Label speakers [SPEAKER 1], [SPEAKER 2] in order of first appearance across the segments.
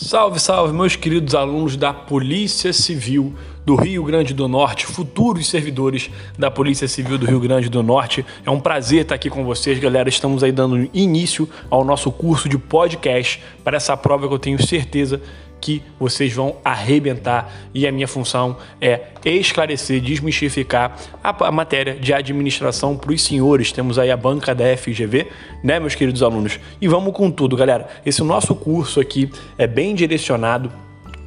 [SPEAKER 1] Salve, salve, meus queridos alunos da Polícia Civil do Rio Grande do Norte, futuros servidores da Polícia Civil do Rio Grande do Norte. É um prazer estar aqui com vocês, galera. Estamos aí dando início ao nosso curso de podcast para essa prova que eu tenho certeza que vocês vão arrebentar e a minha função é esclarecer, desmistificar a, matéria de administração para os senhores. Temos aí a banca da FGV, né, meus queridos alunos? E vamos com tudo, galera. Esse nosso curso aqui é bem direcionado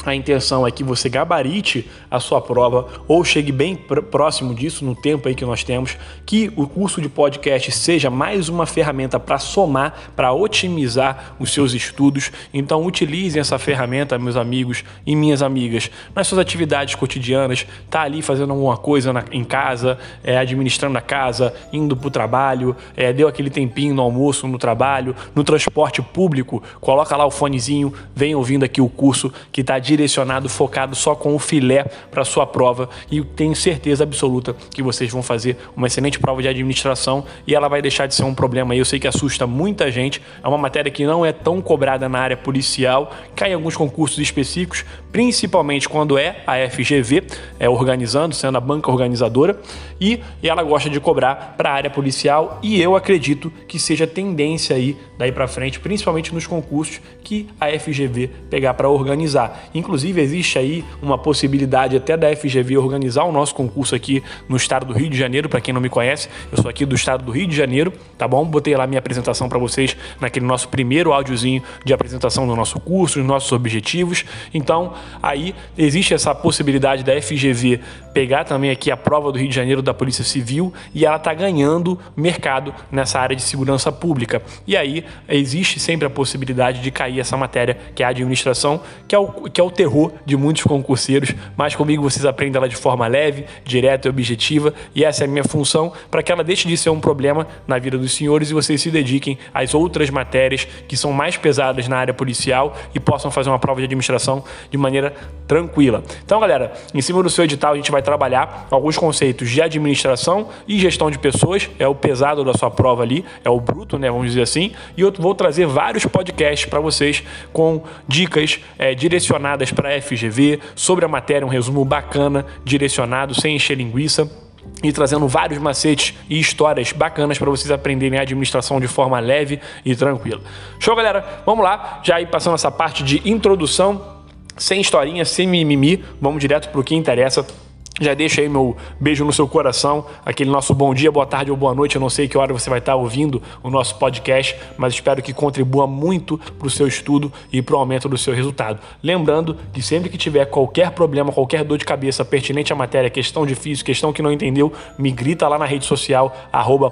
[SPEAKER 1] a intenção é que você gabarite a sua prova ou chegue bem próximo disso no tempo aí que nós temos, que o curso de podcast seja mais uma ferramenta para somar, para otimizar os seus estudos. Então utilizem essa ferramenta, meus amigos e minhas amigas, nas suas atividades cotidianas, tá ali fazendo alguma coisa na, em casa, é, administrando a casa, indo para o trabalho, é, deu aquele tempinho no almoço, no trabalho, no transporte público, coloca lá o fonezinho, vem ouvindo aqui o curso que está direcionado, focado só com o filé para sua prova e tenho certeza absoluta que vocês vão fazer uma excelente prova de administração e ela vai deixar de ser um problema. Eu sei que assusta muita gente, é uma matéria que não é tão cobrada na área policial, cai em alguns concursos específicos, principalmente quando é a FGV é, organizando, sendo a banca organizadora, e, ela gosta de cobrar para a área policial e eu acredito que seja tendência aí daí para frente, principalmente nos concursos que a FGV pegar para organizar. Inclusive, existe aí uma possibilidade até da FGV organizar o nosso concurso aqui no estado do Rio de Janeiro. Para quem não me conhece, eu sou aqui do estado do Rio de Janeiro, tá bom? Botei lá minha apresentação para vocês naquele nosso primeiro áudiozinho de apresentação do nosso curso, dos nossos objetivos. Então, aí existe essa possibilidade da FGV pegar também aqui a prova do Rio de Janeiro da Polícia Civil e ela tá ganhando mercado nessa área de segurança pública. E aí existe sempre a possibilidade de cair essa matéria, que é a administração, que é o, que é o terror de muitos concurseiros, mas comigo vocês aprendem ela de forma leve, direta e objetiva, e essa é a minha função para que ela deixe de ser um problema na vida dos senhores e vocês se dediquem às outras matérias que são mais pesadas na área policial e possam fazer uma prova de administração de maneira tranquila. Então, galera, em cima do seu edital a gente vai trabalhar alguns conceitos de administração e gestão de pessoas, é o pesado da sua prova ali, é o bruto, né, vamos dizer assim, e eu vou trazer vários podcasts para vocês com dicas é, direcionadas para a FGV, sobre a matéria, um resumo bacana, direcionado, sem encher linguiça e trazendo vários macetes e histórias bacanas para vocês aprenderem a administração de forma leve e tranquila. Show, galera? Vamos lá, já aí passando essa parte de introdução, sem historinha, sem mimimi, vamos direto para o que interessa já deixa aí meu beijo no seu coração, aquele nosso bom dia, boa tarde ou boa noite. Eu não sei que hora você vai estar ouvindo o nosso podcast, mas espero que contribua muito para o seu estudo e para o aumento do seu resultado. Lembrando que sempre que tiver qualquer problema, qualquer dor de cabeça pertinente à matéria, questão difícil, questão que não entendeu, me grita lá na rede social, arroba.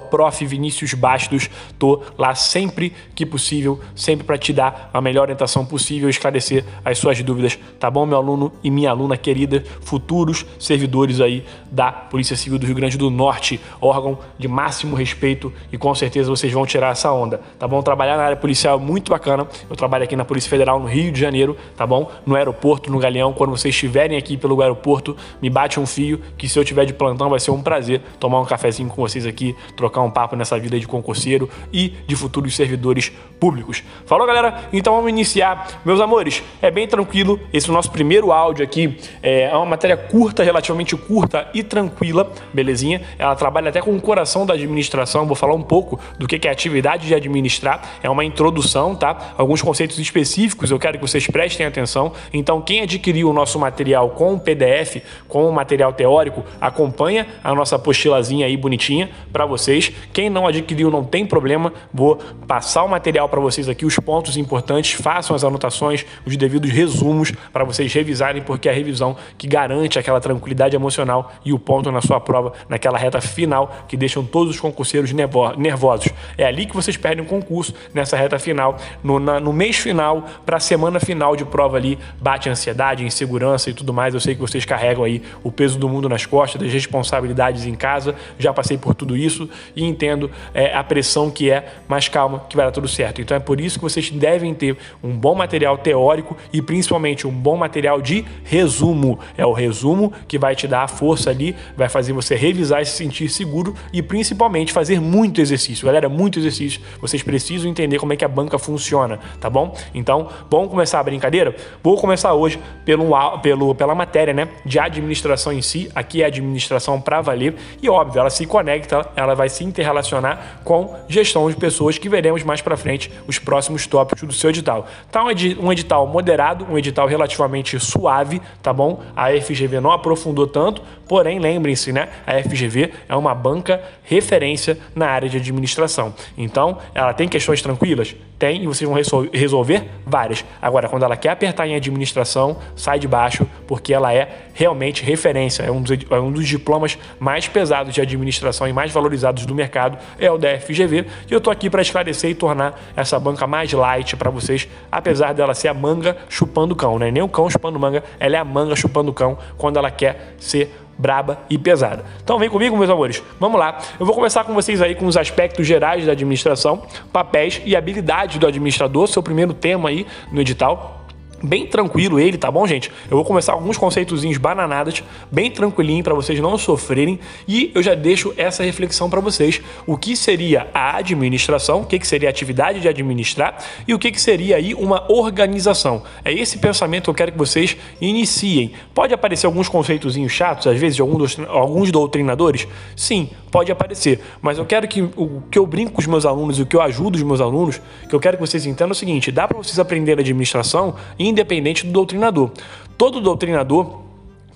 [SPEAKER 1] Tô lá sempre que possível, sempre para te dar a melhor orientação possível e esclarecer as suas dúvidas, tá bom, meu aluno e minha aluna querida, futuros servidores servidores aí da Polícia Civil do Rio Grande do Norte, órgão de máximo respeito e com certeza vocês vão tirar essa onda, tá bom? Trabalhar na área policial é muito bacana. Eu trabalho aqui na Polícia Federal no Rio de Janeiro, tá bom? No aeroporto, no Galeão, quando vocês estiverem aqui pelo aeroporto, me bate um fio que se eu tiver de plantão vai ser um prazer tomar um cafezinho com vocês aqui, trocar um papo nessa vida de concurseiro e de futuros servidores públicos. Falou, galera? Então vamos iniciar. Meus amores, é bem tranquilo. Esse é o nosso primeiro áudio aqui. É uma matéria curta, relativamente curta e tranquila, belezinha? Ela trabalha até com o coração da administração. Vou falar um pouco do que é atividade de administrar. É uma introdução, tá? Alguns conceitos específicos eu quero que vocês prestem atenção. Então, quem adquiriu o nosso material com PDF, com o material teórico, acompanha a nossa apostilazinha aí bonitinha para vocês. Quem não adquiriu, não tem problema. Vou passar o material para vocês aqui, os pontos importantes. Façam as anotações, os devidos resumos para vocês revisarem, porque é a revisão que garante aquela tranquilidade emocional e o ponto na sua prova, naquela reta final que deixam todos os concurseiros nervosos. É ali que vocês perdem o concurso, nessa reta final. No, na, no mês final, para a semana final de prova ali, bate ansiedade, insegurança e tudo mais. Eu sei que vocês carregam aí o peso do mundo nas costas, das responsabilidades em casa. Já passei por tudo isso e entendo é, a pressão que é, mas calma, que vai dar tudo certo. Então é por isso que vocês devem ter um bom material teórico e principalmente um bom material de resumo. É o resumo que vai te te dar a força ali, vai fazer você revisar e se sentir seguro e principalmente fazer muito exercício. Galera, muito exercício. Vocês precisam entender como é que a banca funciona, tá bom? Então, vamos começar a brincadeira? Vou começar hoje pelo, pelo, pela matéria, né, de administração em si. Aqui é administração para valer e óbvio, ela se conecta, ela vai se interrelacionar com gestão de pessoas que veremos mais para frente os próximos tópicos do seu edital. Tá um edital moderado, um edital relativamente suave, tá bom? A FGV não aprofundou tanto, porém lembrem-se, né? A FGV é uma banca referência na área de administração. Então, ela tem questões tranquilas? Tem, e vocês vão resolver várias. Agora, quando ela quer apertar em administração, sai de baixo, porque ela é realmente referência. É um dos, é um dos diplomas mais pesados de administração e mais valorizados do mercado, é o da FGV. E eu estou aqui para esclarecer e tornar essa banca mais light para vocês, apesar dela ser a manga chupando cão, né? Nem o cão chupando manga, ela é a manga chupando cão quando ela quer ser braba e pesada. Então vem comigo, meus amores. Vamos lá. Eu vou começar com vocês aí com os aspectos gerais da administração, papéis e habilidades do administrador, seu primeiro tema aí no edital bem tranquilo ele, tá bom, gente? Eu vou começar alguns conceitozinhos bananadas, bem tranquilinho para vocês não sofrerem e eu já deixo essa reflexão para vocês. O que seria a administração, o que, que seria a atividade de administrar e o que, que seria aí uma organização. É esse pensamento que eu quero que vocês iniciem. Pode aparecer alguns conceitozinhos chatos, às vezes, de alguns doutrinadores? Sim, pode aparecer, mas eu quero que o que eu brinco com os meus alunos o que eu ajudo os meus alunos, que eu quero que vocês entendam é o seguinte, dá para vocês aprender administração independente do doutrinador. Todo doutrinador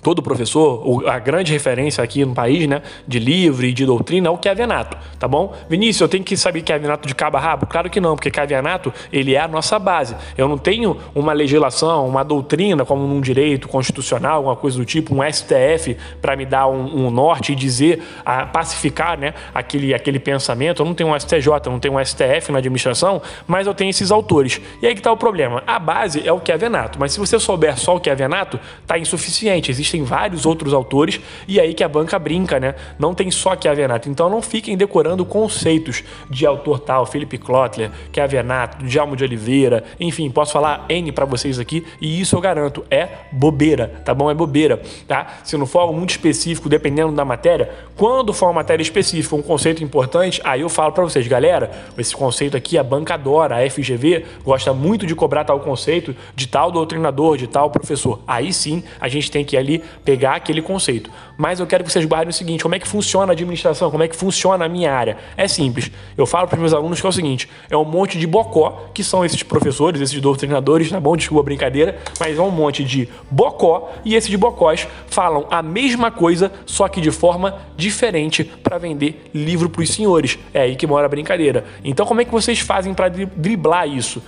[SPEAKER 1] todo professor, a grande referência aqui no país, né, de livro e de doutrina é o Kevianato, tá bom? Vinícius, eu tenho que saber Kevianato de cabo a rabo? Claro que não, porque Kevianato, ele é a nossa base. Eu não tenho uma legislação, uma doutrina, como num direito constitucional, alguma coisa do tipo, um STF para me dar um, um, norte e dizer, a pacificar, né, aquele, aquele pensamento. Eu não tenho um STJ, eu não tenho um STF na administração, mas eu tenho esses autores. E aí que está o problema. A base é o Kevianato, mas se você souber só o Kevianato, tá insuficiente. Existem existem vários outros autores e aí que a banca brinca, né? Não tem só Chiavenato. Então não fiquem decorando conceitos de autor tal, Felipe Klotler, Chiavenato, Djalmo de Oliveira, enfim, posso falar N para vocês aqui e isso eu garanto, é bobeira, tá bom? É bobeira, tá? Se não for algo muito específico, dependendo da matéria, quando for uma matéria específica, um conceito importante, aí eu falo para vocês, galera, esse conceito aqui a banca adora, a FGV gosta muito de cobrar tal conceito de tal doutrinador, de tal professor. Aí sim, a gente tem que ir ali pegar aquele conceito. Mas eu quero que vocês guardem o seguinte: como é que funciona a administração? Como é que funciona a minha área? É simples. Eu falo para os meus alunos que é o seguinte: é um monte de bocó, que são esses professores, esses doutrinadores, tá bom? Desculpa a brincadeira, mas é um monte de bocó e esses bocós falam a mesma coisa, só que de forma diferente para vender livro para os senhores. É aí que mora a brincadeira. Então, como é que vocês fazem para driblar isso?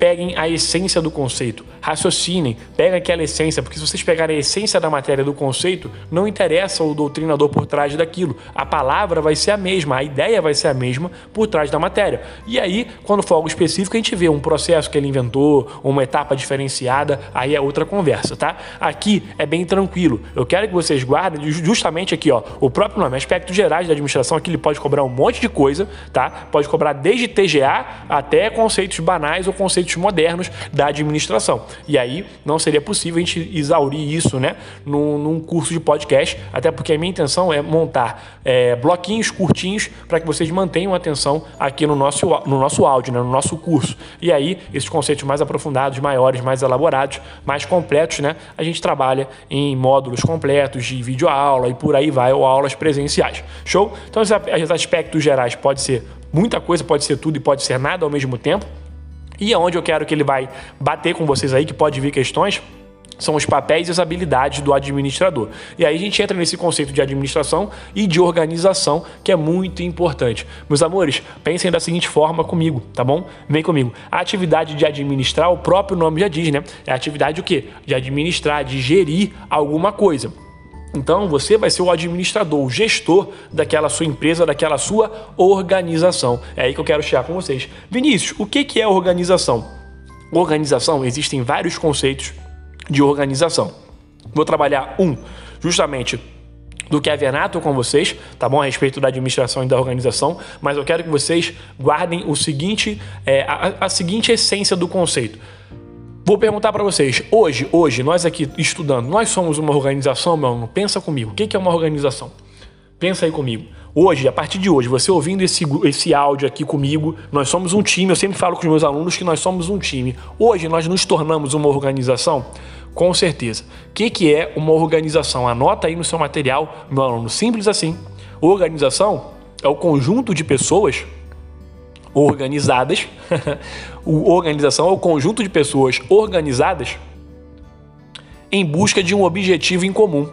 [SPEAKER 1] Peguem a essência do conceito, raciocinem, peguem aquela essência, porque se vocês pegarem a essência da matéria do conceito, não interessa o doutrinador por trás daquilo. A palavra vai ser a mesma, a ideia vai ser a mesma por trás da matéria. E aí, quando for algo específico, a gente vê um processo que ele inventou, uma etapa diferenciada, aí é outra conversa, tá? Aqui é bem tranquilo. Eu quero que vocês guardem justamente aqui, ó, o próprio nome, aspectos gerais da administração, aqui ele pode cobrar um monte de coisa, tá? Pode cobrar desde TGA até conceitos banais ou conceitos modernos da administração. E aí não seria possível a gente exaurir isso né, num, num curso de podcast, até porque a minha intenção é montar é, bloquinhos curtinhos para que vocês mantenham atenção aqui no nosso, no nosso áudio, né, no nosso curso. E aí, esses conceitos mais aprofundados, maiores, mais elaborados, mais completos, né, a gente trabalha em módulos completos de videoaula e por aí vai, ou aulas presenciais. Show? Então, esses aspectos gerais pode ser muita coisa, pode ser tudo e pode ser nada ao mesmo tempo. E aonde eu quero que ele vai bater com vocês aí, que pode vir questões, são os papéis e as habilidades do administrador. E aí a gente entra nesse conceito de administração e de organização, que é muito importante. Meus amores, pensem da seguinte forma comigo, tá bom? Vem comigo. A atividade de administrar, o próprio nome já diz, né? É a atividade o quê? De administrar, de gerir alguma coisa. Então você vai ser o administrador, o gestor daquela sua empresa, daquela sua organização. É aí que eu quero chegar com vocês. Vinícius, o que é organização? Organização, existem vários conceitos de organização. Vou trabalhar um, justamente do que é com vocês, tá bom? A respeito da administração e da organização, mas eu quero que vocês guardem o seguinte, é, a, a seguinte essência do conceito Vou perguntar para vocês, hoje, hoje, nós aqui estudando, nós somos uma organização, meu aluno? Pensa comigo, o que é uma organização? Pensa aí comigo. Hoje, a partir de hoje, você ouvindo esse, esse áudio aqui comigo, nós somos um time. Eu sempre falo com os meus alunos que nós somos um time. Hoje nós nos tornamos uma organização? Com certeza. O que, que é uma organização? Anota aí no seu material, meu aluno. Simples assim. Organização é o conjunto de pessoas organizadas. organização é o conjunto de pessoas organizadas em busca de um objetivo em comum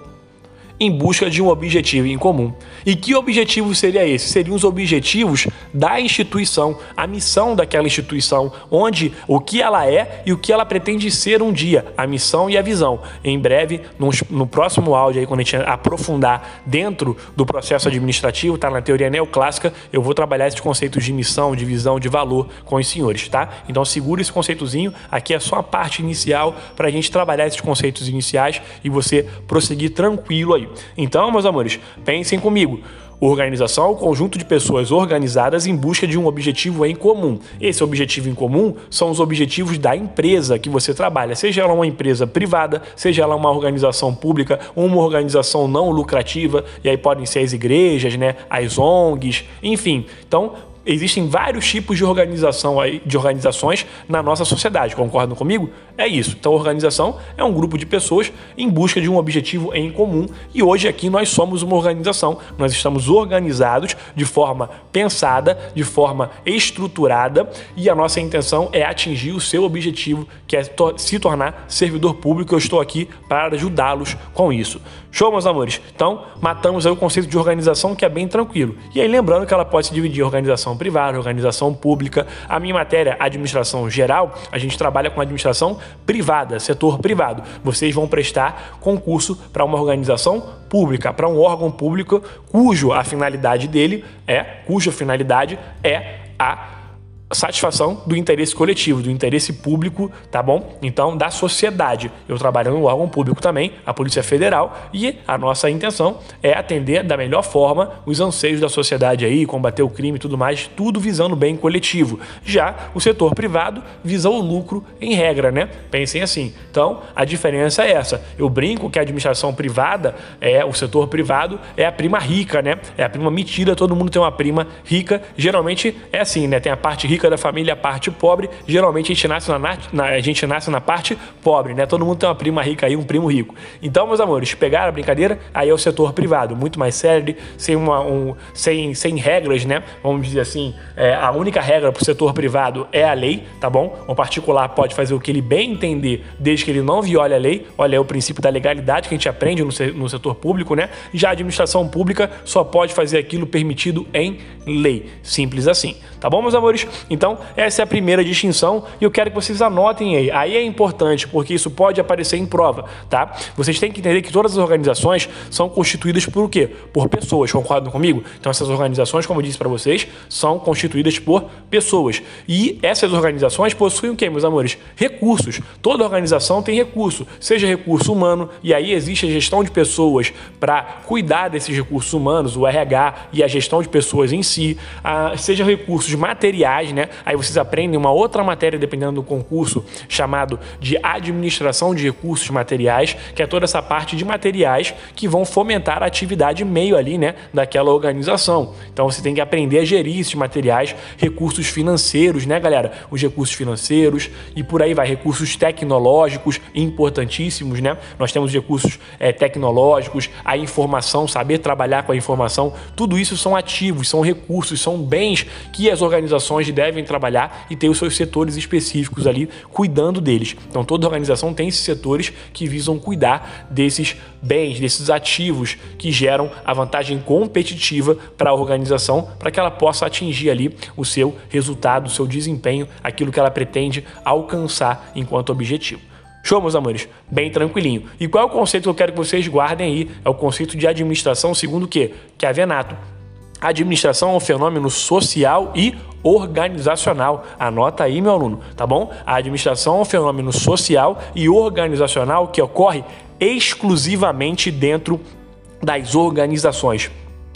[SPEAKER 1] em busca de um objetivo em comum. E que objetivo seria esse? Seriam os objetivos da instituição, a missão daquela instituição, onde o que ela é e o que ela pretende ser um dia, a missão e a visão. Em breve, no, no próximo áudio, aí, quando a gente aprofundar dentro do processo administrativo, tá na teoria neoclássica, eu vou trabalhar esses conceitos de missão, de visão, de valor com os senhores, tá? Então segura esse conceitozinho, aqui é só a parte inicial para a gente trabalhar esses conceitos iniciais e você prosseguir tranquilo aí. Então, meus amores, pensem comigo. Organização é o conjunto de pessoas organizadas em busca de um objetivo em comum. Esse objetivo em comum são os objetivos da empresa que você trabalha, seja ela uma empresa privada, seja ela uma organização pública, uma organização não lucrativa, e aí podem ser as igrejas, né, as ONGs, enfim. Então, existem vários tipos de organização aí, de organizações na nossa sociedade. Concordam comigo? É isso. Então, organização é um grupo de pessoas em busca de um objetivo em comum. E hoje aqui nós somos uma organização. Nós estamos organizados de forma pensada, de forma estruturada, e a nossa intenção é atingir o seu objetivo, que é se tornar servidor público. Eu estou aqui para ajudá-los com isso. Show, meus amores? Então, matamos aí o conceito de organização que é bem tranquilo. E aí, lembrando que ela pode se dividir em organização privada, organização pública. A minha matéria, administração geral, a gente trabalha com administração privada, setor privado. Vocês vão prestar concurso para uma organização pública, para um órgão público cujo a finalidade dele é, cuja finalidade é a satisfação do interesse coletivo, do interesse público, tá bom? Então, da sociedade. Eu trabalho no órgão público também, a Polícia Federal, e a nossa intenção é atender da melhor forma os anseios da sociedade aí, combater o crime e tudo mais, tudo visando o bem coletivo. Já o setor privado visa o lucro em regra, né? Pensem assim. Então, a diferença é essa. Eu brinco que a administração privada é o setor privado é a prima rica, né? É a prima metida, todo mundo tem uma prima rica. Geralmente é assim, né? Tem a parte rica rica da família, a parte pobre. Geralmente a gente nasce na, na, a gente nasce na parte pobre, né? Todo mundo tem uma prima rica aí, um primo rico. Então, meus amores, pegaram a brincadeira, aí é o setor privado, muito mais sério, sem, uma, um, sem, sem regras, né? Vamos dizer assim, é, a única regra para o setor privado é a lei, tá bom? O particular pode fazer o que ele bem entender, desde que ele não viole a lei. Olha, é o princípio da legalidade que a gente aprende no, no setor público, né? Já a administração pública só pode fazer aquilo permitido em lei. Simples assim. Tá bom, meus amores? Então, essa é a primeira distinção e eu quero que vocês anotem aí. Aí é importante, porque isso pode aparecer em prova, tá? Vocês têm que entender que todas as organizações são constituídas por o quê? Por pessoas, concordam comigo? Então, essas organizações, como eu disse para vocês, são constituídas por pessoas. E essas organizações possuem o quê, meus amores? Recursos. Toda organização tem recurso, seja recurso humano, e aí existe a gestão de pessoas para cuidar desses recursos humanos, o RH e a gestão de pessoas em si, seja recursos materiais, né? Aí vocês aprendem uma outra matéria, dependendo do concurso, chamado de administração de recursos materiais, que é toda essa parte de materiais que vão fomentar a atividade meio ali, né, daquela organização. Então você tem que aprender a gerir esses materiais, recursos financeiros, né, galera? Os recursos financeiros e por aí vai, recursos tecnológicos importantíssimos, né? Nós temos recursos é, tecnológicos, a informação, saber trabalhar com a informação, tudo isso são ativos, são recursos, são bens que as organizações devem trabalhar e ter os seus setores específicos ali cuidando deles. Então toda organização tem esses setores que visam cuidar desses bens, desses ativos que geram a vantagem competitiva para a organização, para que ela possa atingir ali o seu resultado, o seu desempenho, aquilo que ela pretende alcançar enquanto objetivo. Show, meus amores? Bem tranquilinho. E qual é o conceito que eu quero que vocês guardem aí? É o conceito de administração segundo o quê? Que a Venato. A administração é um fenômeno social e organizacional. Anota aí, meu aluno, tá bom? A administração é um fenômeno social e organizacional que ocorre exclusivamente dentro das organizações.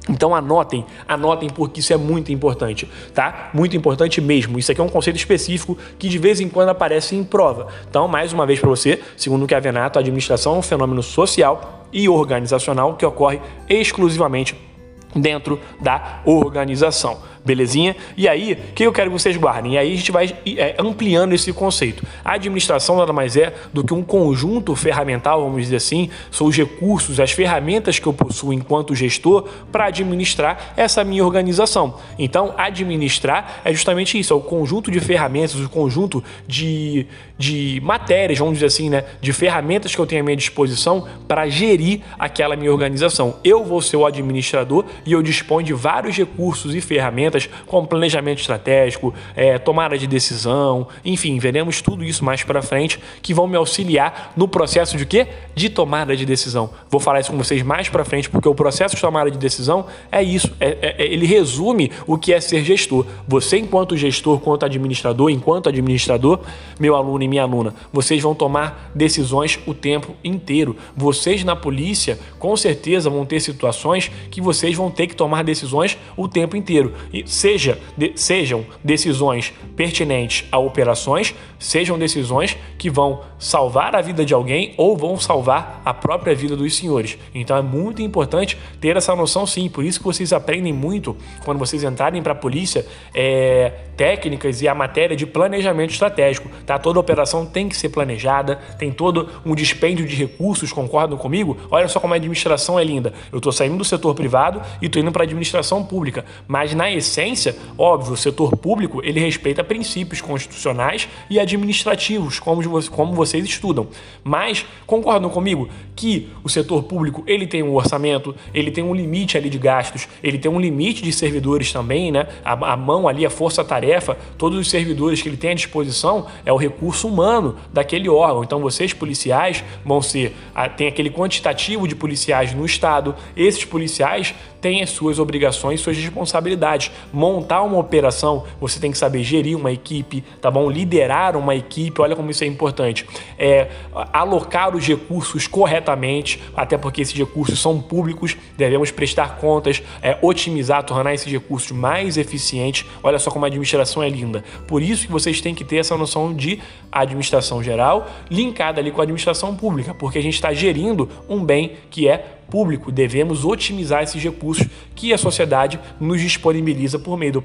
[SPEAKER 1] Então anotem, anotem porque isso é muito importante, tá? Muito importante mesmo. Isso aqui é um conceito específico que de vez em quando aparece em prova. Então, mais uma vez para você, segundo o que a Venato, a administração é um fenômeno social e organizacional que ocorre exclusivamente dentro da organização. Belezinha? E aí, o que eu quero que vocês guardem? E aí a gente vai é, ampliando esse conceito. A administração nada mais é do que um conjunto ferramental, vamos dizer assim, são os recursos, as ferramentas que eu possuo enquanto gestor para administrar essa minha organização. Então, administrar é justamente isso, é o conjunto de ferramentas, o conjunto de, de matérias, vamos dizer assim, né, de ferramentas que eu tenho à minha disposição para gerir aquela minha organização. Eu vou ser o administrador e eu disponho de vários recursos e ferramentas ferramentas como planejamento estratégico, é, tomada de decisão, enfim, veremos tudo isso mais para frente que vão me auxiliar no processo de quê? De tomada de decisão. Vou falar isso com vocês mais para frente porque o processo de tomada de decisão é isso, é, é, é, ele resume o que é ser gestor. Você enquanto gestor, quanto administrador, enquanto administrador, meu aluno e minha aluna, vocês vão tomar decisões o tempo inteiro. Vocês na polícia, com certeza vão ter situações que vocês vão ter que tomar decisões o tempo inteiro. E seja, de, sejam decisões pertinentes a operações, sejam decisões que vão salvar a vida de alguém ou vão salvar a própria vida dos senhores. Então é muito importante ter essa noção sim, por isso que vocês aprendem muito quando vocês entrarem para a polícia é, técnicas e a matéria de planejamento estratégico. Tá? Toda operação tem que ser planejada, tem todo um dispêndio de recursos, concordam comigo? Olha só como a administração é linda. Eu estou saindo do setor privado e estou indo para a administração pública, mas na essência, óbvio, o setor público ele respeita princípios constitucionais e administrativos, como, como vocês estudam. Mas concordam comigo que o setor público ele tem um orçamento, ele tem um limite ali de gastos, ele tem um limite de servidores também, né? A, a mão ali, a força-tarefa, todos os servidores que ele tem à disposição é o recurso humano daquele órgão. Então vocês policiais vão ser, tem aquele quantitativo de policiais no estado. Esses policiais têm as suas obrigações, suas responsabilidades montar uma operação, você tem que saber gerir uma equipe, tá bom? Liderar uma equipe, olha como isso é importante. É, alocar os recursos corretamente, até porque esses recursos são públicos, devemos prestar contas, é, otimizar, tornar esses recursos mais eficientes. Olha só como a administração é linda. Por isso que vocês têm que ter essa noção de administração geral linkada ali com a administração pública, porque a gente está gerindo um bem que é público, devemos otimizar esses recursos que a sociedade nos disponibiliza por meio do,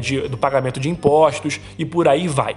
[SPEAKER 1] de, do pagamento de impostos e por aí vai.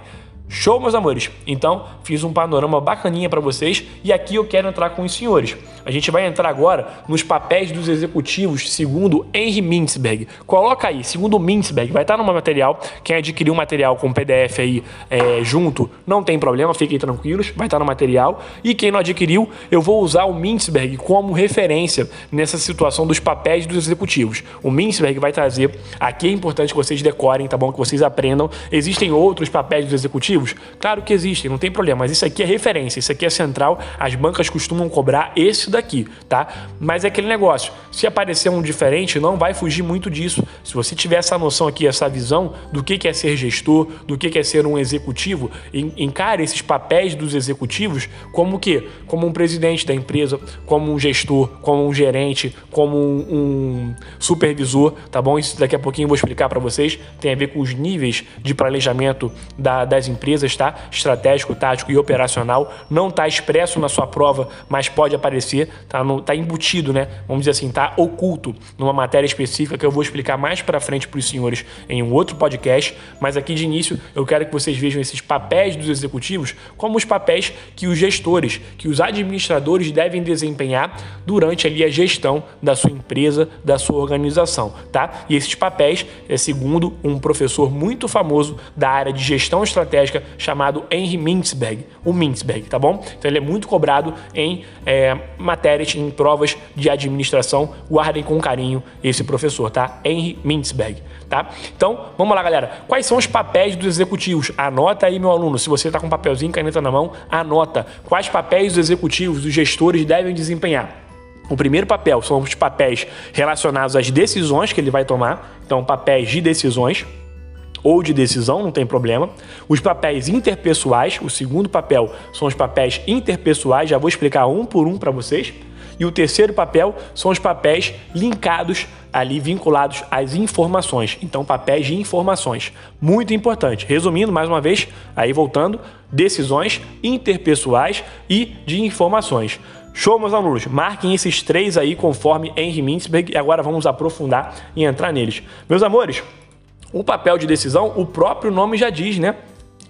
[SPEAKER 1] Show, meus amores? Então, fiz um panorama bacaninha para vocês e aqui eu quero entrar com os senhores. A gente vai entrar agora nos papéis dos executivos segundo Henry Mintzberg. Coloca aí, segundo Mintzberg, vai estar no material. Quem adquiriu o material com PDF aí é, junto, não tem problema, fiquem tranquilos, vai estar no material. E quem não adquiriu, eu vou usar o Mintzberg como referência nessa situação dos papéis dos executivos. O Mintzberg vai trazer, aqui é importante que vocês decorem, tá bom? Que vocês aprendam. Existem outros papéis dos executivos Claro que existem, não tem problema, mas isso aqui é referência, isso aqui é central, as bancas costumam cobrar esse daqui, tá? Mas é aquele negócio, se aparecer um diferente, não vai fugir muito disso. Se você tiver essa noção aqui, essa visão do que é ser gestor, do que é ser um executivo, encare esses papéis dos executivos como o quê? Como um presidente da empresa, como um gestor, como um gerente, como um, supervisor, tá bom? Isso daqui a pouquinho eu vou explicar para vocês. Tem a ver com os níveis de planejamento da, das empresas empresas, tá? Estratégico, tático e operacional. Não está expresso na sua prova, mas pode aparecer, tá? No, tá embutido, né? Vamos dizer assim, tá oculto numa matéria específica que eu vou explicar mais para frente para os senhores em um outro podcast. Mas aqui de início eu quero que vocês vejam esses papéis dos executivos como os papéis que os gestores, que os administradores devem desempenhar durante ali a gestão da sua empresa, da sua organização, tá? E esses papéis é segundo um professor muito famoso da área de gestão estratégica chamado Henry Mintzberg, o Mintzberg, tá bom? Então ele é muito cobrado em é, matérias, em provas de administração. Guardem com carinho esse professor, tá? Henry Mintzberg, tá? Então, vamos lá, galera. Quais são os papéis dos executivos? Anota aí, meu aluno. Se você está com papelzinho, caneta na mão, anota. Quais papéis dos executivos, dos gestores devem desempenhar? O primeiro papel são os papéis relacionados às decisões que ele vai tomar, então papéis de decisões ou de decisão, não tem problema. Os papéis interpessoais, o segundo papel são os papéis interpessoais, já vou explicar um por um para vocês. E o terceiro papel são os papéis linkados ali vinculados às informações. Então, papéis de informações. Muito importante. Resumindo, mais uma vez, aí voltando, decisões interpessoais e de informações. Show, meus alunos. Marquem esses três aí conforme Henry Mintzberg e agora vamos aprofundar e entrar neles. Meus amores, o papel de decisão, o próprio nome já diz, né?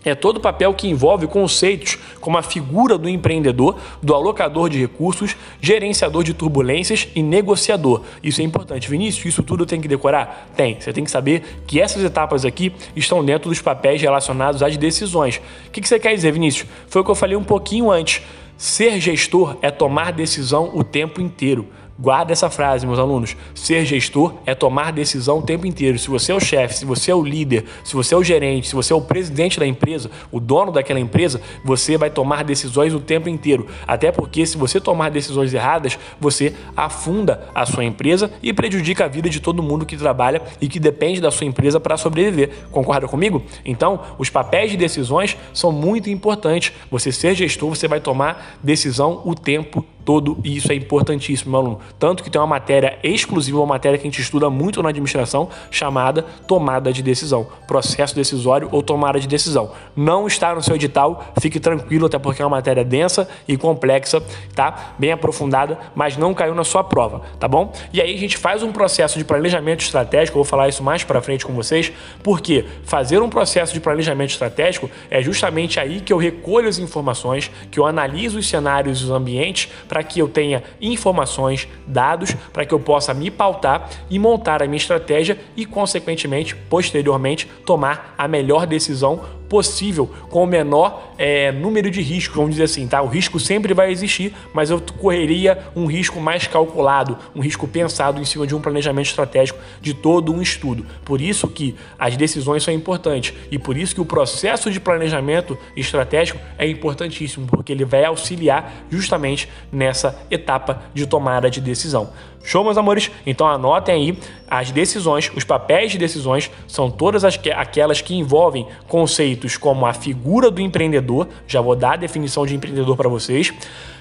[SPEAKER 1] É todo papel que envolve conceitos como a figura do empreendedor, do alocador de recursos, gerenciador de turbulências e negociador. Isso é importante. Vinícius, isso tudo tem que decorar? Tem. Você tem que saber que essas etapas aqui estão dentro dos papéis relacionados às decisões. O que você quer dizer, Vinícius? Foi o que eu falei um pouquinho antes. Ser gestor é tomar decisão o tempo inteiro. Guarda essa frase, meus alunos. Ser gestor é tomar decisão o tempo inteiro. Se você é o chefe, se você é o líder, se você é o gerente, se você é o presidente da empresa, o dono daquela empresa, você vai tomar decisões o tempo inteiro. Até porque se você tomar decisões erradas, você afunda a sua empresa e prejudica a vida de todo mundo que trabalha e que depende da sua empresa para sobreviver. Concorda comigo? Então, os papéis de decisões são muito importantes. Você ser gestor, você vai tomar decisão o tempo todo e isso é importantíssimo, meu aluno. Tanto que tem uma matéria exclusiva, uma matéria que a gente estuda muito na administração, chamada tomada de decisão, processo decisório ou tomada de decisão. Não está no seu edital, fique tranquilo, até porque é uma matéria densa e complexa, tá? Bem aprofundada, mas não caiu na sua prova, tá bom? E aí a gente faz um processo de planejamento estratégico, eu vou falar isso mais para frente com vocês, porque fazer um processo de planejamento estratégico é justamente aí que eu recolho as informações, que eu analiso os cenários e os ambientes para que eu tenha informações, dados, para que eu possa me pautar e montar a minha estratégia e, consequentemente, posteriormente, tomar a melhor decisão possível com o menor é, número de riscos, vamos dizer assim, tá? O risco sempre vai existir, mas eu correria um risco mais calculado, um risco pensado em cima de um planejamento estratégico de todo um estudo. Por isso que as decisões são importantes e por isso que o processo de planejamento estratégico é importantíssimo, porque ele vai auxiliar justamente nessa etapa de tomada de decisão. Show, meus amores? Então anotem aí as decisões, os papéis de decisões são todas as que, aquelas que envolvem conceitos como a figura do empreendedor, já vou dar a definição de empreendedor para vocês,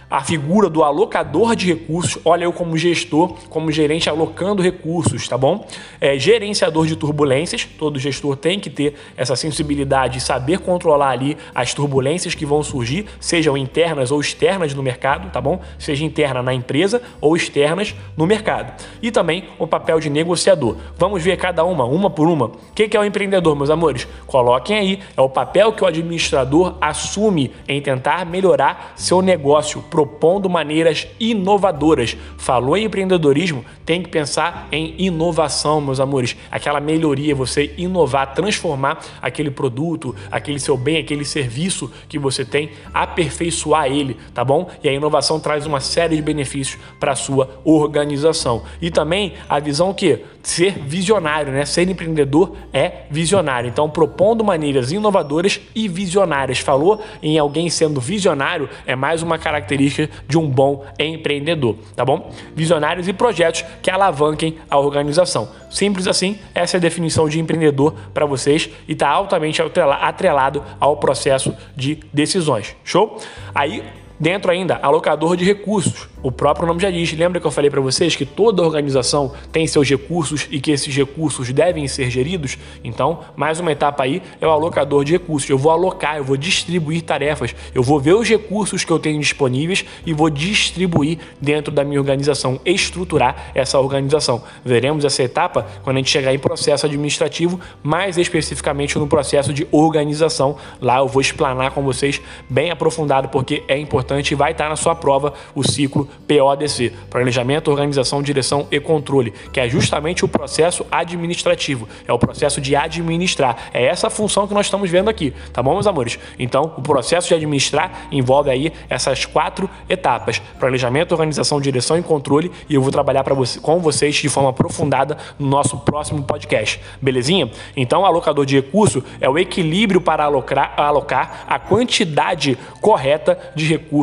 [SPEAKER 1] a figura do alocador de recursos, olha eu como gestor, como gerente alocando recursos, tá bom? É, gerenciador de turbulências, todo gestor tem que ter essa sensibilidade e saber controlar ali as turbulências que vão surgir, sejam internas ou externas no mercado, tá bom? Seja interna na empresa ou externas no mercado. E também o papel de negociador. Vamos ver cada uma, uma por uma. O que é o empreendedor, meus amores? Coloquem aí, é o papel que o administrador assume em tentar melhorar seu negócio, propondo maneiras inovadoras. Falou em empreendedorismo, tem que pensar em inovação, meus amores. Aquela melhoria, você inovar, transformar aquele produto, aquele seu bem, aquele serviço que você tem, aperfeiçoar ele, tá bom? E a inovação traz uma série de benefícios para a sua organização. E também a visão que ser visionário, né? Ser empreendedor é visionário. Então, propondo maneiras inovadoras e visionárias. Falou em alguém sendo visionário, é mais uma característica de um bom empreendedor, tá bom? Visionários e projetos que alavanquem a organização. Simples assim, essa é a definição de empreendedor para vocês e está altamente atrelado ao processo de decisões. Show? Aí, dentro ainda, alocador de recursos. O próprio nome já diz. Lembra que eu falei para vocês que toda organização tem seus recursos e que esses recursos devem ser geridos? Então, mais uma etapa aí é o alocador de recursos. Eu vou alocar, eu vou distribuir tarefas, eu vou ver os recursos que eu tenho disponíveis e vou distribuir dentro da minha organização, estruturar essa organização. Veremos essa etapa quando a gente chegar em processo administrativo, mais especificamente no processo de organização. Lá eu vou explanar com vocês bem aprofundado porque é importante e vai estar na sua prova o ciclo PODC, Planejamento, Organização, Direção e Controle, que é justamente o processo administrativo, é o processo de administrar. É essa função que nós estamos vendo aqui, tá bom, meus amores? Então, o processo de administrar envolve aí essas quatro etapas: planejamento, organização, direção e controle, e eu vou trabalhar para você, com vocês de forma aprofundada no nosso próximo podcast. Belezinha? Então, alocador de recurso é o equilíbrio para alocar, alocar a quantidade correta de recursos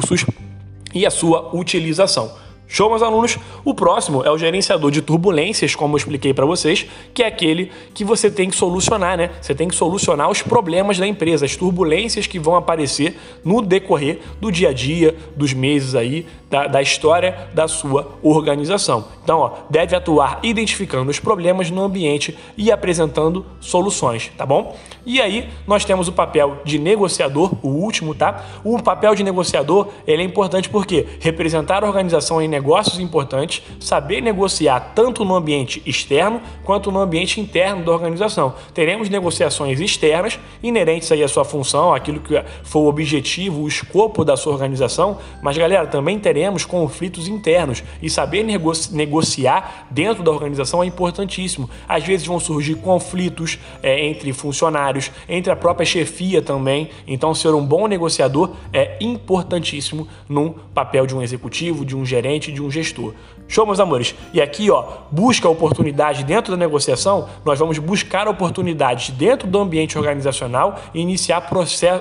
[SPEAKER 1] e a sua utilização. Show, meus alunos? O próximo é o gerenciador de turbulências, como eu expliquei para vocês, que é aquele que você tem que solucionar, né? Você tem que solucionar os problemas da empresa, as turbulências que vão aparecer no decorrer do dia a dia, dos meses aí, da, da história da sua organização. Então, ó, deve atuar identificando os problemas no ambiente e apresentando soluções, tá bom? E aí, nós temos o papel de negociador, o último, tá? O papel de negociador, ele é importante porque representar a organização em negócios importantes, saber negociar tanto no ambiente externo quanto no ambiente interno da organização. Teremos negociações externas inerentes aí à sua função, aquilo que foi o objetivo, o escopo da sua organização, mas galera, também teremos conflitos internos e saber negociar dentro da organização é importantíssimo. Às vezes vão surgir conflitos é, entre funcionários, entre a própria chefia também. Então, ser um bom negociador é importantíssimo num papel de um executivo, de um gerente de um gestor. Show, meus amores? E aqui, ó, busca oportunidade dentro da negociação, nós vamos buscar oportunidades dentro do ambiente organizacional e iniciar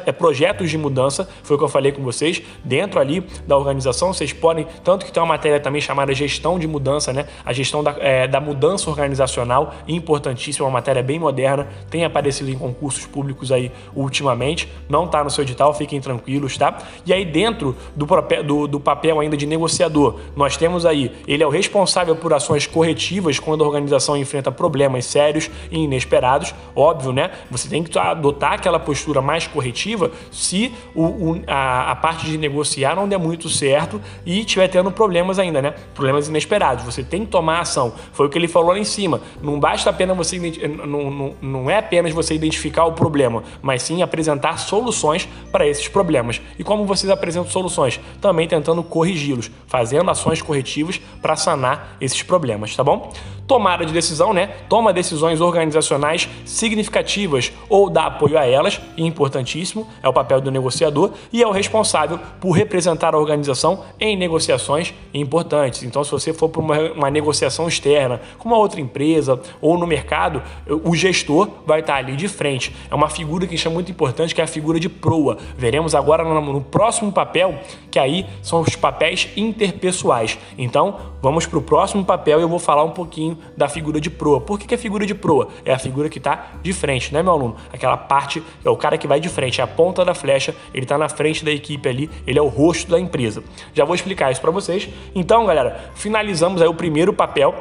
[SPEAKER 1] é, projetos de mudança, foi o que eu falei com vocês, dentro ali da organização, vocês podem, tanto que tem uma matéria também chamada gestão de mudança, né? A gestão da, é, da mudança organizacional, importantíssima, uma matéria bem moderna, tem aparecido em concursos públicos aí ultimamente, não está no seu edital, fiquem tranquilos, tá? E aí dentro do, do, do papel ainda de negociador, nós temos aí, ele é o responsável por ações corretivas quando a organização enfrenta problemas sérios e inesperados. Óbvio, né? Você tem que adotar aquela postura mais corretiva se o, o, a, a, parte de negociar não der muito certo e estiver tendo problemas ainda, né? Problemas inesperados. Você tem que tomar ação. Foi o que ele falou lá em cima. Não basta apenas você não, não, não é apenas você identificar o problema, mas sim apresentar soluções para esses problemas. E como vocês apresentam soluções? Também tentando corrigi-los, fazendo ações corretivas para sanar esses problemas, tá bom? Tomada de decisão, né? Toma decisões organizacionais significativas ou dá apoio a elas, e importantíssimo, é o papel do negociador e é o responsável por representar a organização em negociações importantes. Então, se você for para uma, uma negociação externa com uma outra empresa ou no mercado, o gestor vai estar ali de frente. É uma figura que é muito importante, que é a figura de proa. Veremos agora no, no próximo papel, que aí são os papéis interpessoais. Então, vamos para o próximo papel e eu vou falar um pouquinho da figura de proa. Por que, que é figura de proa? É a figura que está de frente, né, meu aluno? Aquela parte é o cara que vai de frente, é a ponta da flecha, ele está na frente da equipe ali, ele é o rosto da empresa. Já vou explicar isso para vocês. Então, galera, finalizamos aí o primeiro papel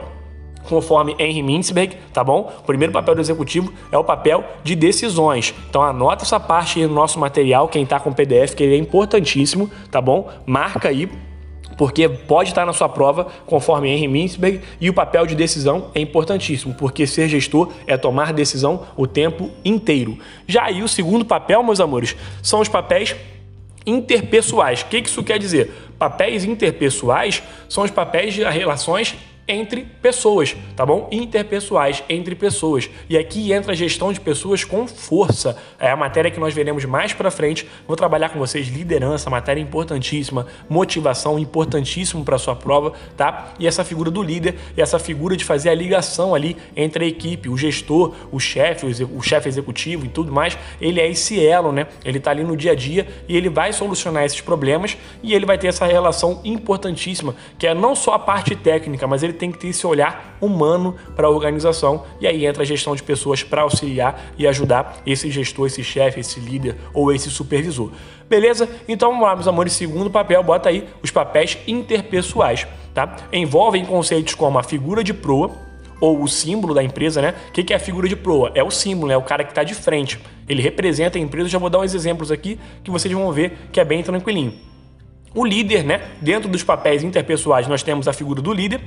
[SPEAKER 1] conforme Henry Mintzberg, tá bom? O primeiro papel do executivo é o papel de decisões. Então anota essa parte aí no nosso material, quem está com o PDF, que ele é importantíssimo, tá bom? Marca aí porque pode estar na sua prova, conforme Henry Mintzberg, e o papel de decisão é importantíssimo, porque ser gestor é tomar decisão o tempo inteiro. Já aí o segundo papel, meus amores, são os papéis interpessoais. O que isso quer dizer? Papéis interpessoais são os papéis de relações entre pessoas, tá bom? Interpessoais entre pessoas. E aqui entra a gestão de pessoas com força. É a matéria que nós veremos mais para frente. Vou trabalhar com vocês liderança, matéria importantíssima, motivação importantíssimo para sua prova, tá? E essa figura do líder e essa figura de fazer a ligação ali entre a equipe, o gestor, o chefe, o chefe executivo e tudo mais, ele é esse elo, né? Ele tá ali no dia a dia e ele vai solucionar esses problemas e ele vai ter essa relação importantíssima, que é não só a parte técnica, mas ele tem que ter esse olhar humano para a organização e aí entra a gestão de pessoas para auxiliar e ajudar esse gestor, esse chefe, esse líder ou esse supervisor. Beleza? Então vamos lá, meus amores, segundo papel, bota aí os papéis interpessoais, tá? Envolvem conceitos como a figura de proa, ou o símbolo da empresa, né? O que é a figura de proa? É o símbolo, é o cara que está de frente. Ele representa a empresa. Eu já vou dar uns exemplos aqui que vocês vão ver que é bem tranquilinho. O líder, né? Dentro dos papéis interpessoais, nós temos a figura do líder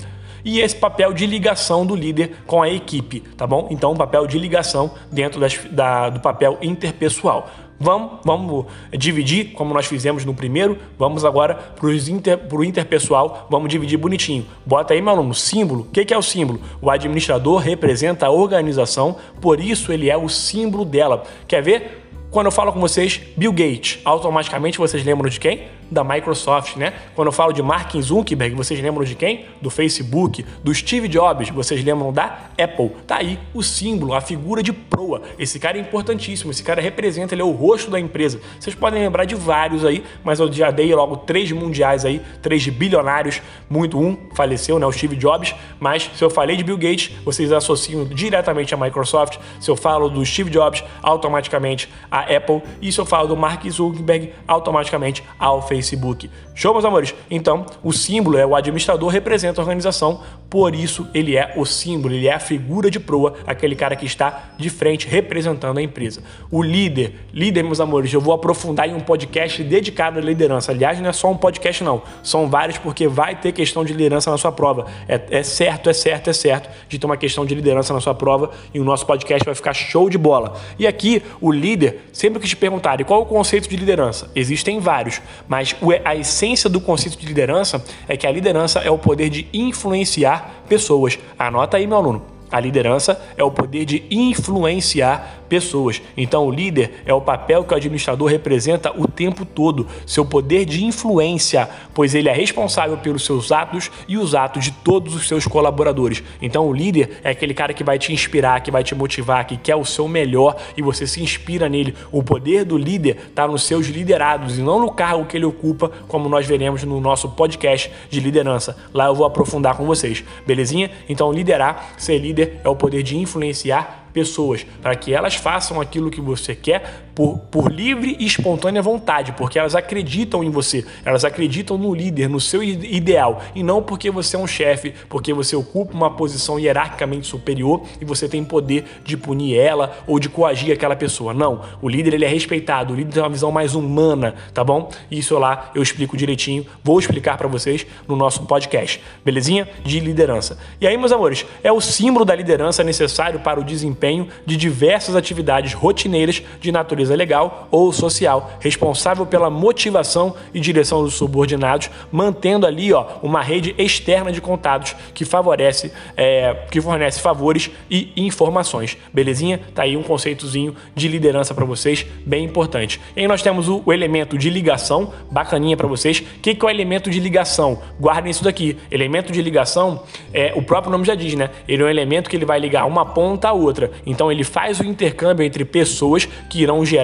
[SPEAKER 1] e esse papel de ligação do líder com a equipe, tá bom? Então, um papel de ligação dentro das, da, do papel interpessoal. Vamos, vamos dividir, como nós fizemos no primeiro, vamos agora para o inter, interpessoal, vamos dividir bonitinho. Bota aí, meu aluno, símbolo. O que, que é o símbolo? O administrador representa a organização, por isso ele é o símbolo dela. Quer ver? Quando eu falo com vocês, Bill Gates, automaticamente vocês lembram de quem? Da Microsoft, né? Quando eu falo de Mark Zuckerberg, vocês lembram de quem? Do Facebook, do Steve Jobs, vocês lembram da Apple. Tá aí o símbolo, a figura de proa. Esse cara é importantíssimo, esse cara representa, ele é o rosto da empresa. Vocês podem lembrar de vários aí, mas eu já dei logo três mundiais aí, três bilionários, muito um faleceu, né, o Steve Jobs, mas se eu falei de Bill Gates, vocês associam diretamente a Microsoft. Se eu falo do Steve Jobs, automaticamente a Apple, e se eu falo do Mark Zuckerberg, automaticamente ao Facebook. Facebook. Show, meus amores? Então, o símbolo é o administrador representa a organização, por isso ele é o símbolo, ele é a figura de proa, aquele cara que está de frente representando a empresa. O líder, líder, meus amores, eu vou aprofundar em um podcast dedicado à liderança. Aliás, não é só um podcast, não, são vários, porque vai ter questão de liderança na sua prova. É, é certo, é certo, é certo de ter uma questão de liderança na sua prova e o nosso podcast vai ficar show de bola. E aqui, o líder, sempre que te perguntarem qual é o conceito de liderança, existem vários, mas a essência do conceito de liderança é que a liderança é o poder de influenciar pessoas. Anota aí, meu aluno. A liderança é o poder de influenciar pessoas. Então, o líder é o papel que o administrador representa o tempo todo, seu poder de influência, pois ele é responsável pelos seus atos e os atos de todos os seus colaboradores. Então, o líder é aquele cara que vai te inspirar, que vai te motivar, que quer o seu melhor e você se inspira nele. O poder do líder está nos seus liderados e não no cargo que ele ocupa, como nós veremos no nosso podcast de liderança. Lá eu vou aprofundar com vocês, belezinha? Então, liderar, ser líder é o poder de influenciar pessoas, para que elas façam aquilo que você quer por, por livre e espontânea vontade, porque elas acreditam em você, elas acreditam no líder, no seu ideal, e não porque você é um chefe, porque você ocupa uma posição hierarquicamente superior e você tem poder de punir ela ou de coagir aquela pessoa. Não, o líder ele é respeitado, o líder tem uma visão mais humana, tá bom? Isso lá eu explico direitinho, vou explicar para vocês no nosso podcast, belezinha? De liderança. E aí, meus amores, é o símbolo da liderança necessário para o desempenho desempenho de diversas atividades rotineiras de natureza legal ou social, responsável pela motivação e direção dos subordinados, mantendo ali ó, uma rede externa de contatos que favorece, é, que fornece favores e informações. Belezinha? Tá aí um conceitozinho de liderança para vocês, bem importante. E aí nós temos o, o elemento de ligação, bacaninha para vocês. O que, que é o elemento de ligação? Guardem isso daqui. Elemento de ligação, é, o próprio nome já diz, né? Ele é um elemento que ele vai ligar uma ponta à outra. Então ele faz o intercâmbio entre pessoas que irão gerar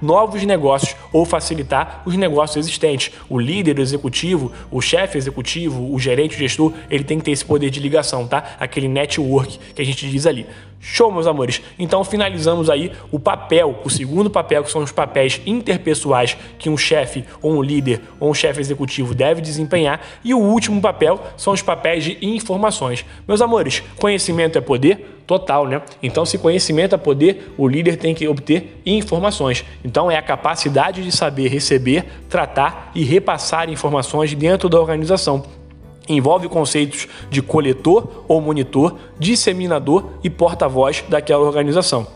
[SPEAKER 1] novos negócios ou facilitar os negócios existentes. O líder o executivo, o chefe executivo, o gerente, o gestor, ele tem que ter esse poder de ligação, tá? Aquele network que a gente diz ali. Show, meus amores. Então finalizamos aí o papel, o segundo papel, que são os papéis interpessoais que um chefe ou um líder ou um chefe executivo deve desempenhar, e o último papel são os papéis de informações. Meus amores, conhecimento é poder? Total, né? Então, se conhecimento é poder, o líder tem que obter informações. Então, é a capacidade de saber receber, tratar e repassar informações dentro da organização. Envolve conceitos de coletor ou monitor, disseminador e porta-voz daquela organização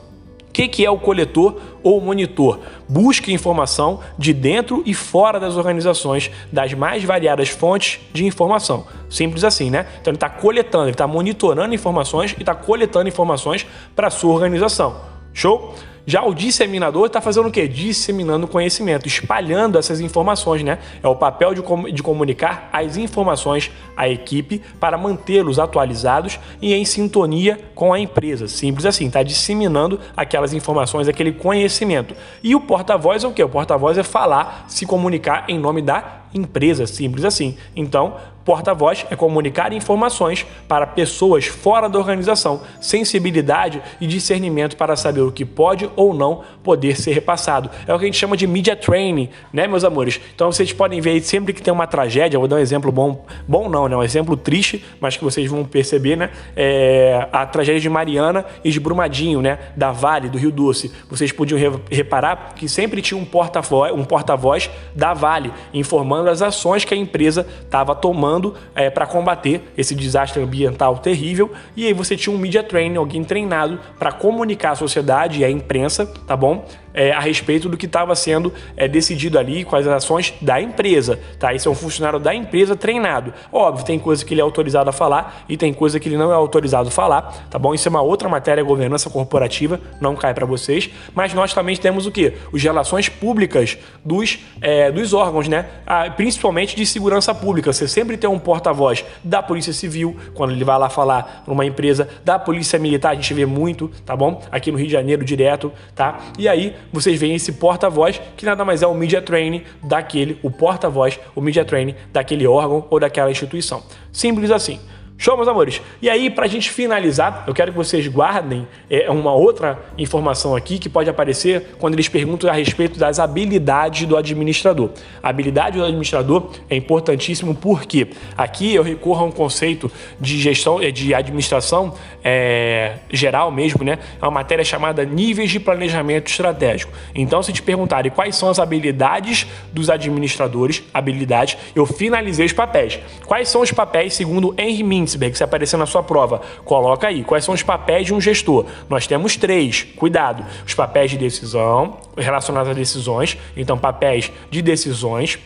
[SPEAKER 1] que, que é o coletor ou monitor? Busca informação de dentro e fora das organizações, das mais variadas fontes de informação. Simples assim, né? Então ele está coletando, ele está monitorando informações e está coletando informações para sua organização. Show? Já o disseminador está fazendo o quê? Disseminando conhecimento, espalhando essas informações, né? É o papel de, com de comunicar as informações à equipe para mantê-los atualizados e em sintonia com a empresa. Simples assim, está disseminando aquelas informações, aquele conhecimento. E o porta-voz é o quê? O porta-voz é falar, se comunicar em nome da empresa, simples assim. Então, porta-voz é comunicar informações para pessoas fora da organização, sensibilidade e discernimento para saber o que pode ou não poder ser repassado. É o que a gente chama de media training, né, meus amores? Então vocês podem ver sempre que tem uma tragédia, vou dar um exemplo bom, bom não, né, um exemplo triste, mas que vocês vão perceber, né, é a tragédia de Mariana e de Brumadinho, né, da Vale, do Rio Doce. Vocês podiam reparar que sempre tinha um porta-voz, um porta-voz da Vale informando das ações que a empresa estava tomando é, para combater esse desastre ambiental terrível. E aí você tinha um media training, alguém treinado para comunicar à sociedade e à imprensa, tá bom? É, a respeito do que estava sendo é, decidido ali, com as ações da empresa, tá? Esse é um funcionário da empresa treinado. Óbvio, tem coisa que ele é autorizado a falar e tem coisa que ele não é autorizado a falar, tá bom? Isso é uma outra matéria, governança corporativa, não cai para vocês. Mas nós também temos o que? Os relações públicas dos, é, dos órgãos, né? Ah, principalmente de segurança pública. Você sempre tem um porta-voz da Polícia Civil, quando ele vai lá falar numa empresa, da Polícia Militar, a gente vê muito, tá bom? Aqui no Rio de Janeiro, direto, tá? E aí vocês veem esse porta-voz, que nada mais é o media training daquele, o porta-voz, o media training daquele órgão ou daquela instituição. Simples assim. Show, meus amores? E aí, para a gente finalizar, eu quero que vocês guardem é, uma outra informação aqui que pode aparecer quando eles perguntam a respeito das habilidades do administrador. A habilidade do administrador é importantíssimo porque aqui eu recorro a um conceito de gestão, é, de administração é, geral mesmo, né? É uma matéria chamada níveis de planejamento estratégico. Então, se te perguntarem quais são as habilidades dos administradores, habilidades, eu finalizei os papéis. Quais são os papéis segundo Henry Min Ginsberg, se aparecer na sua prova, coloca aí. Quais são os papéis de um gestor? Nós temos três. Cuidado. Os papéis de decisão, relacionados a decisões. Então, papéis de decisões,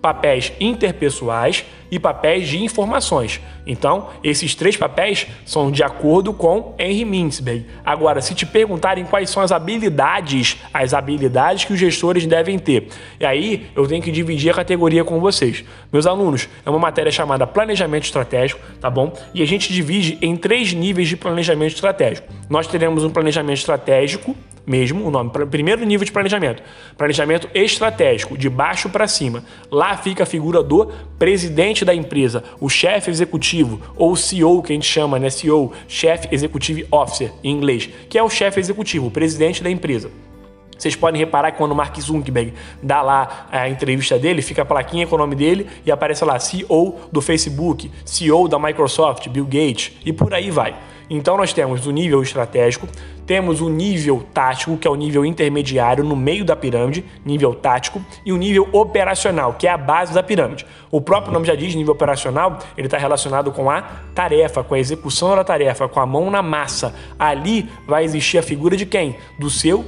[SPEAKER 1] papéis interpessoais e papéis de informações. Então, esses três papéis são de acordo com Henry Mintzberg. Agora, se te perguntarem quais são as habilidades, as habilidades que os gestores devem ter, e aí eu tenho que dividir a categoria com vocês. Meus alunos, é uma matéria chamada Planejamento Estratégico, tá bom? E a gente divide em três níveis de planejamento estratégico. Nós teremos um planejamento estratégico mesmo o nome, primeiro nível de planejamento. Planejamento estratégico, de baixo para cima. Lá fica a figura do presidente da empresa, o chefe executivo, ou CEO, que a gente chama, né? CEO, Chief Executive Officer, em inglês, que é o chefe executivo, o presidente da empresa. Vocês podem reparar que quando o Mark Zuckerberg dá lá a entrevista dele, fica a plaquinha com o nome dele e aparece lá CEO do Facebook, CEO da Microsoft, Bill Gates e por aí vai. Então nós temos o nível estratégico, temos o nível tático, que é o nível intermediário no meio da pirâmide, nível tático, e o nível operacional, que é a base da pirâmide. O próprio nome já diz, nível operacional, ele está relacionado com a tarefa, com a execução da tarefa, com a mão na massa. Ali vai existir a figura de quem? Do seu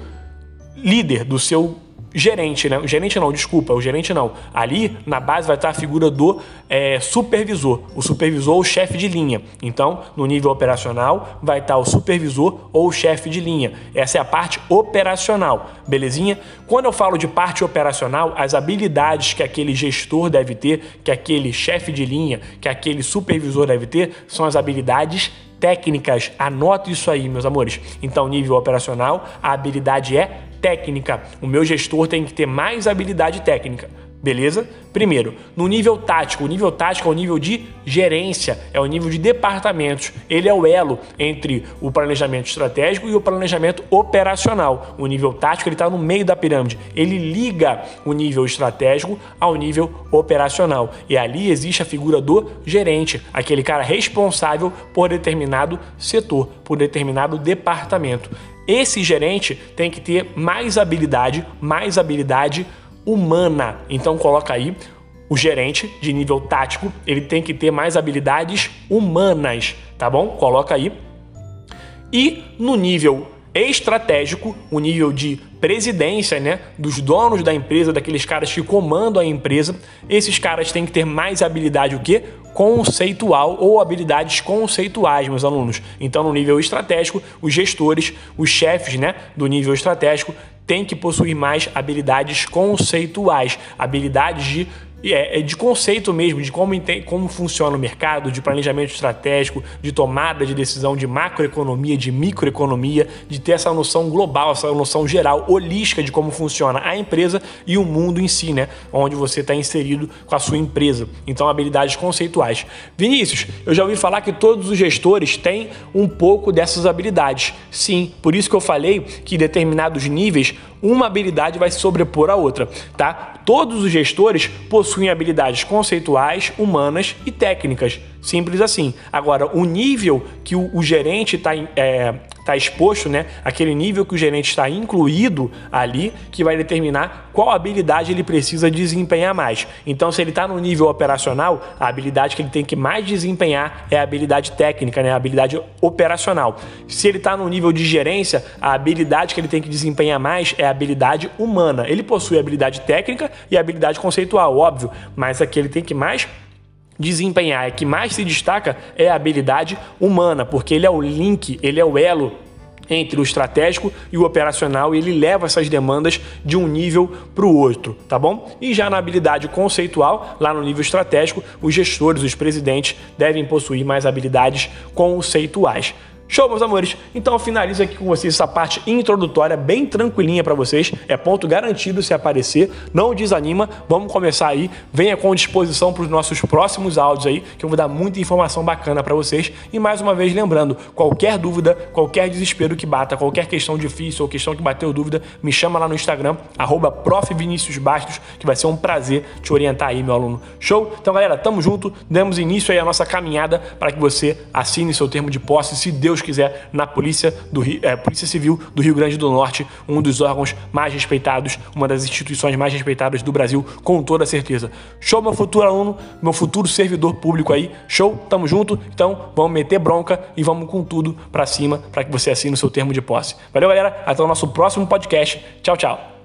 [SPEAKER 1] líder, do seu gerente, né? O gerente não, desculpa, o gerente não. Ali na base vai estar a figura do é, supervisor, o supervisor ou chefe de linha. Então, no nível operacional, vai estar o supervisor ou o chefe de linha. Essa é a parte operacional, belezinha? Quando eu falo de parte operacional, as habilidades que aquele gestor deve ter, que aquele chefe de linha, que aquele supervisor deve ter, são as habilidades técnicas. Anote isso aí, meus amores. Então, nível operacional, a habilidade é técnica. O meu gestor tem que ter mais habilidade técnica. Beleza? Primeiro, no nível tático. O nível tático é o nível de gerência, é o nível de departamentos. Ele é o elo entre o planejamento estratégico e o planejamento operacional. O nível tático está no meio da pirâmide. Ele liga o nível estratégico ao nível operacional. E ali existe a figura do gerente, aquele cara responsável por determinado setor, por determinado departamento. Esse gerente tem que ter mais habilidade, mais habilidade humana. Então coloca aí o gerente de nível tático, ele tem que ter mais habilidades humanas, tá bom? Coloca aí. E no nível estratégico, o nível de presidência, né, dos donos da empresa, daqueles caras que comandam a empresa, esses caras têm que ter mais habilidade o quê? Conceitual ou habilidades conceituais, meus alunos. Então, no nível estratégico, os gestores, os chefes, né, do nível estratégico têm que possuir mais habilidades conceituais, habilidades de é, é, de conceito mesmo, de como, como funciona o mercado, de planejamento estratégico, de tomada de decisão, de macroeconomia, de microeconomia, de ter essa noção global, essa noção geral, holística de como funciona a empresa e o mundo em si, né? Onde você está inserido com a sua empresa. Então, habilidades conceituais. Vinícius, eu já ouvi falar que todos os gestores têm um pouco dessas habilidades. Sim, por isso que eu falei que em determinados níveis uma habilidade vai se sobrepor à outra, tá? Todos os gestores possuem habilidades conceituais, humanas e técnicas. Simples assim. Agora, o nível que o, o gerente está é, tá exposto, né? Aquele nível que o gerente está incluído ali, que vai determinar qual habilidade ele precisa desempenhar mais. Então, se ele está no nível operacional, a habilidade que ele tem que mais desempenhar é a habilidade técnica, né? A habilidade operacional. Se ele está no nível de gerência, a habilidade que ele tem que desempenhar mais é a habilidade humana. Ele possui habilidade técnica e habilidade conceitual, óbvio, mas aqui ele tem que mais desempenhar, que mais se destaca é a habilidade humana, porque ele é o link, ele é o elo entre o estratégico e o operacional e ele leva essas demandas de um nível para o outro, tá bom? E já na habilidade conceitual, lá no nível estratégico, os gestores, os presidentes devem possuir mais habilidades conceituais. Show, meus amores? Então eu finalizo aqui com vocês essa parte introdutória bem tranquilinha para vocês. É ponto garantido se aparecer. Não desanima. Vamos começar aí. Venha com disposição para os nossos próximos áudios aí, que eu vou dar muita informação bacana para vocês. E mais uma vez lembrando, qualquer dúvida, qualquer desespero que bata, qualquer questão difícil ou questão que bateu dúvida, me chama lá no Instagram @profviniciusbastos, que vai ser um prazer te orientar aí, meu aluno. Show? Então, galera, tamo junto. Demos início aí à nossa caminhada para que você assine seu termo de posse, se Deus Deus quiser, na Polícia, do é, Polícia Civil do Rio Grande do Norte, um dos órgãos mais respeitados, uma das instituições mais respeitadas do Brasil, com toda certeza. Show, meu futuro aluno, meu futuro servidor público aí. Show, tamo junto. Então, vamos meter bronca e vamos com tudo para cima para que você assine o seu termo de posse. Valeu, galera. Até o nosso próximo podcast. Tchau, tchau.